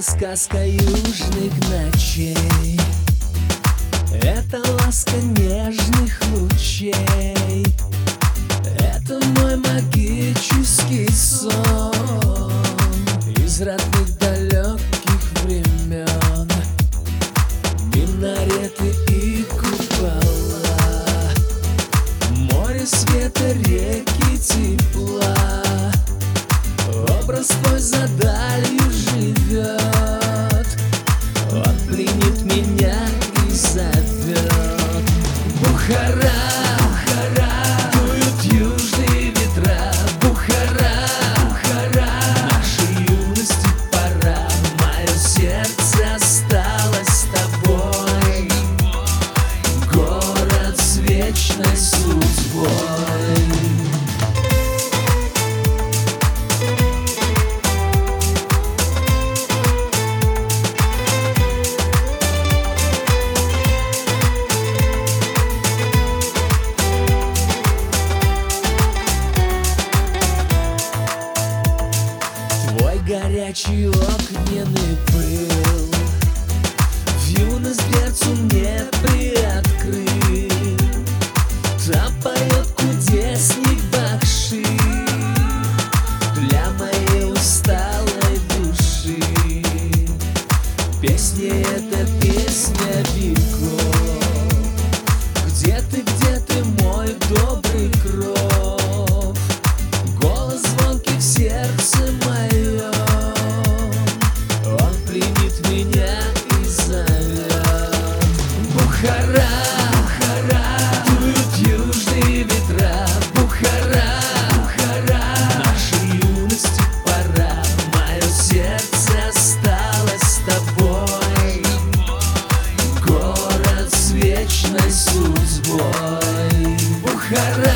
сказка южных ночей. Это ласка нежных лучей. Это мой магический сон Из родных далеких времен. Минареты и купола Море света, реки тепла. Образ твой за Бухара, горячий огненный пыл. В юность дверцу мне приоткрыл Там поет кудесник Бакши Для моей усталой души. Песня это песня веков Где ты, где ты, мой добрый кров Correcto.